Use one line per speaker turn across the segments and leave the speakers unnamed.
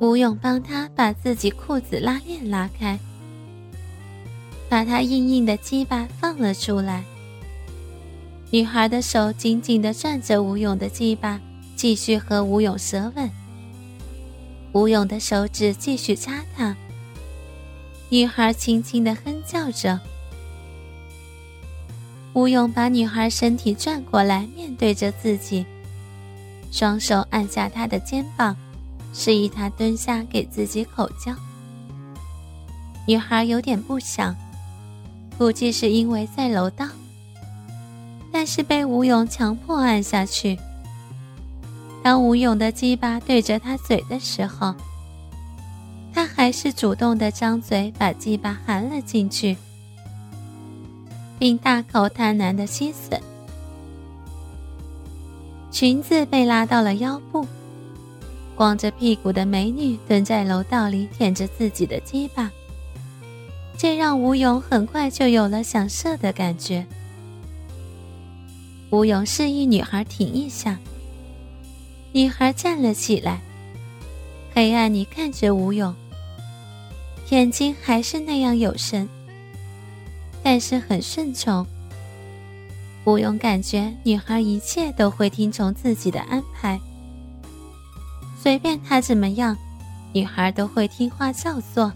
吴勇帮她把自己裤子拉链拉开，把他硬硬的鸡巴放了出来。女孩的手紧紧的攥着吴勇的鸡巴，继续和吴勇舌吻。吴勇的手指继续插她，女孩轻轻的哼叫着。吴勇把女孩身体转过来，面对着自己，双手按下她的肩膀。示意他蹲下，给自己口交。女孩有点不想，估计是因为在楼道，但是被吴勇强迫按下去。当吴勇的鸡巴对着他嘴的时候，他还是主动的张嘴把鸡巴含了进去，并大口贪婪的吸吮。裙子被拉到了腰部。光着屁股的美女蹲在楼道里舔着自己的鸡巴，这让吴勇很快就有了想射的感觉。吴勇示意女孩停一下，女孩站了起来，黑暗里看着吴勇，眼睛还是那样有神，但是很顺从。吴勇感觉女孩一切都会听从自己的安排。随便他怎么样，女孩都会听话照做。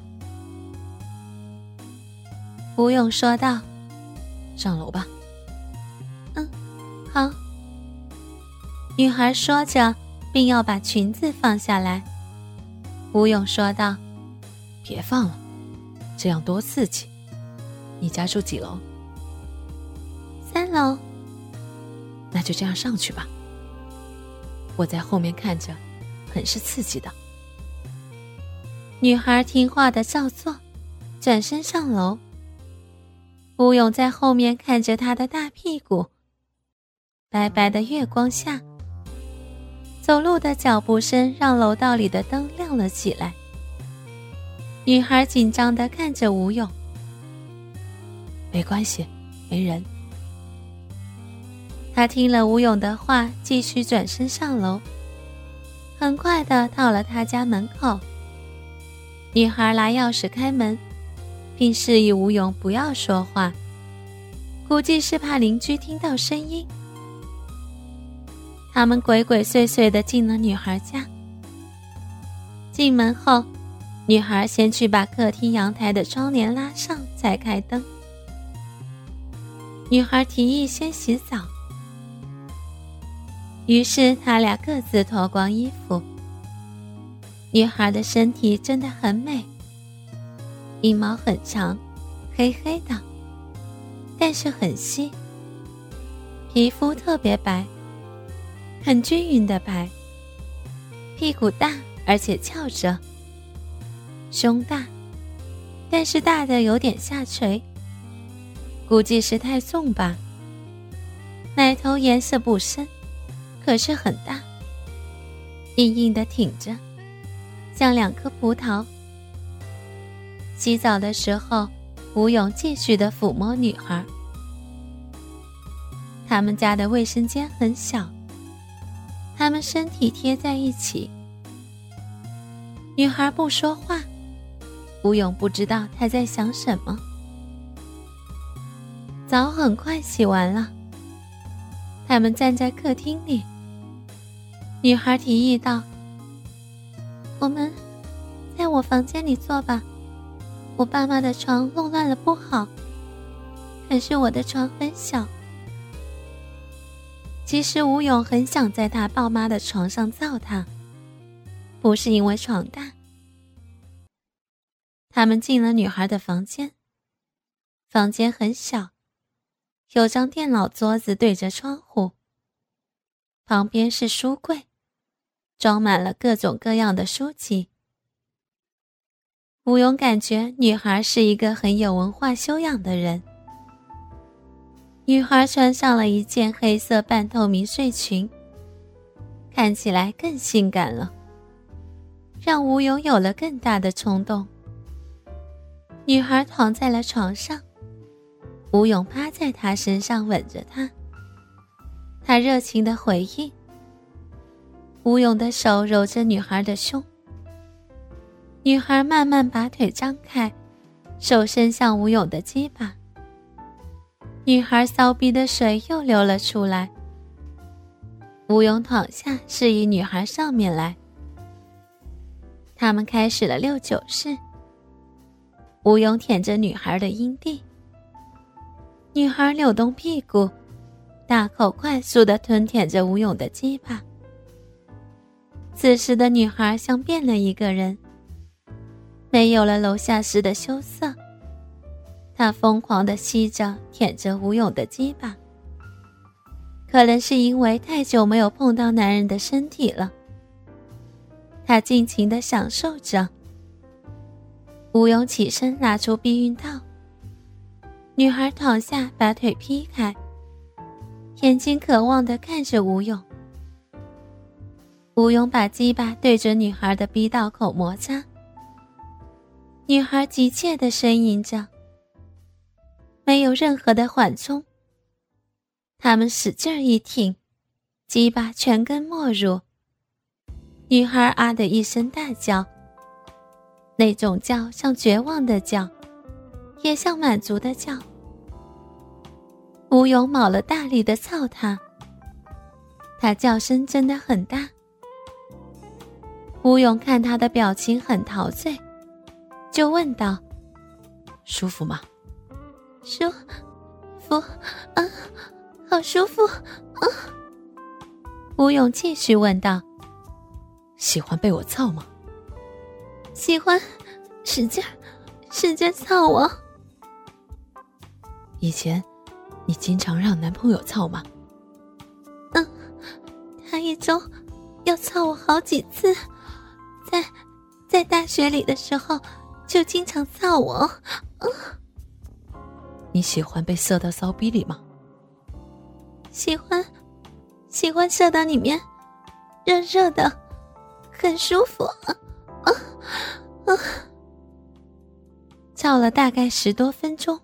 吴勇说道：“
上楼吧。”“
嗯，好。”女孩说着，并要把裙子放下来。吴勇说道：“
别放了，这样多刺激。你家住几楼？”“
三楼。”“
那就这样上去吧。我在后面看着。”很是刺激的。
女孩听话的照做，转身上楼。吴勇在后面看着她的大屁股。白白的月光下，走路的脚步声让楼道里的灯亮了起来。女孩紧张的看着吴勇。
没关系，没人。
她听了吴勇的话，继续转身上楼。很快的到了他家门口，女孩拿钥匙开门，并示意吴勇不要说话，估计是怕邻居听到声音。他们鬼鬼祟祟的进了女孩家。进门后，女孩先去把客厅阳台的窗帘拉上，再开灯。女孩提议先洗澡。于是他俩各自脱光衣服。女孩的身体真的很美，阴毛很长，黑黑的，但是很细，皮肤特别白，很均匀的白。屁股大而且翘着，胸大，但是大的有点下垂，估计是太重吧。奶头颜色不深。可是很大，硬硬的挺着，像两颗葡萄。洗澡的时候，吴勇继续的抚摸女孩。他们家的卫生间很小，他们身体贴在一起。女孩不说话，吴勇不知道她在想什么。澡很快洗完了，他们站在客厅里。女孩提议道：“我们在我房间里坐吧，我爸妈的床弄乱了不好。可是我的床很小。其实吴勇很想在他爸妈的床上造他，不是因为床大。他们进了女孩的房间，房间很小，有张电脑桌子对着窗户，旁边是书柜。”装满了各种各样的书籍。吴勇感觉女孩是一个很有文化修养的人。女孩穿上了一件黑色半透明睡裙，看起来更性感了，让吴勇有了更大的冲动。女孩躺在了床上，吴勇趴在她身上吻着她，他热情的回应。吴勇的手揉着女孩的胸，女孩慢慢把腿张开，手伸向吴勇的鸡巴。女孩骚逼的水又流了出来。吴勇躺下，示意女孩上面来。他们开始了六九式。吴勇舔着女孩的阴蒂，女孩扭动屁股，大口快速的吞舔着吴勇的鸡巴。此时的女孩像变了一个人。没有了楼下时的羞涩，她疯狂的吸着、舔着吴勇的鸡巴。可能是因为太久没有碰到男人的身体了，他尽情的享受着。吴勇起身拿出避孕套，女孩躺下，把腿劈开，眼睛渴望的看着吴勇。吴勇把鸡巴对着女孩的逼道口摩擦。女孩急切的呻吟着，没有任何的缓冲。他们使劲一挺，鸡巴全根没入。女孩啊的一声大叫，那种叫像绝望的叫，也像满足的叫。吴勇卯了大力的操她，她叫声真的很大。吴勇看他的表情很陶醉。就问道：“
舒服吗？”“
舒服，啊，好舒服，啊。”吴勇继续问道：“
喜欢被我操吗？”“
喜欢，使劲，使劲操我。”“
以前，你经常让男朋友操吗？”“
嗯，他一周要操我好几次，在在大学里的时候。”就经常造我，
你喜欢被射到骚逼里吗？
喜欢，喜欢射到里面，热热的，很舒服。啊啊！照了大概十多分钟，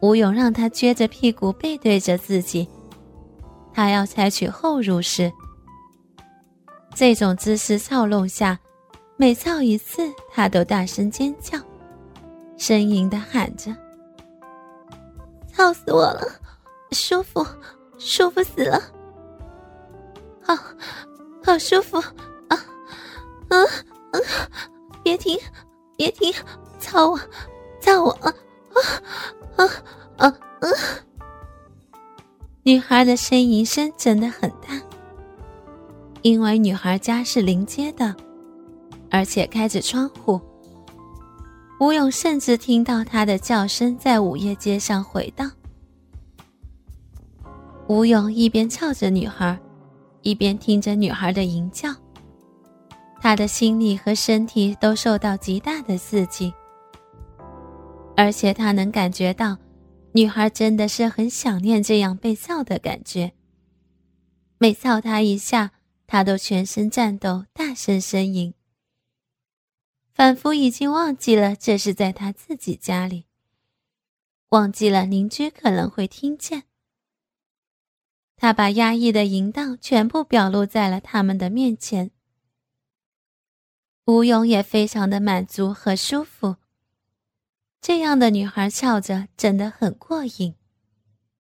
吴勇让他撅着屁股背对着自己，他要采取后入式。这种姿势操弄下。每操一次，他都大声尖叫，呻吟的喊着：“操死我了，舒服，舒服死了，好，好舒服啊，嗯嗯，别停，别停，操我，操我啊啊啊啊！”女孩的呻吟声真的很大，因为女孩家是临街的。而且开着窗户，吴勇甚至听到他的叫声在午夜街上回荡。吴勇一边操着女孩，一边听着女孩的吟叫，他的心理和身体都受到极大的刺激，而且他能感觉到，女孩真的是很想念这样被操的感觉。每操她一下，她都全身颤抖，大声呻吟。仿佛已经忘记了这是在他自己家里，忘记了邻居可能会听见。他把压抑的淫荡全部表露在了他们的面前。吴勇也非常的满足和舒服。这样的女孩翘着真的很过瘾。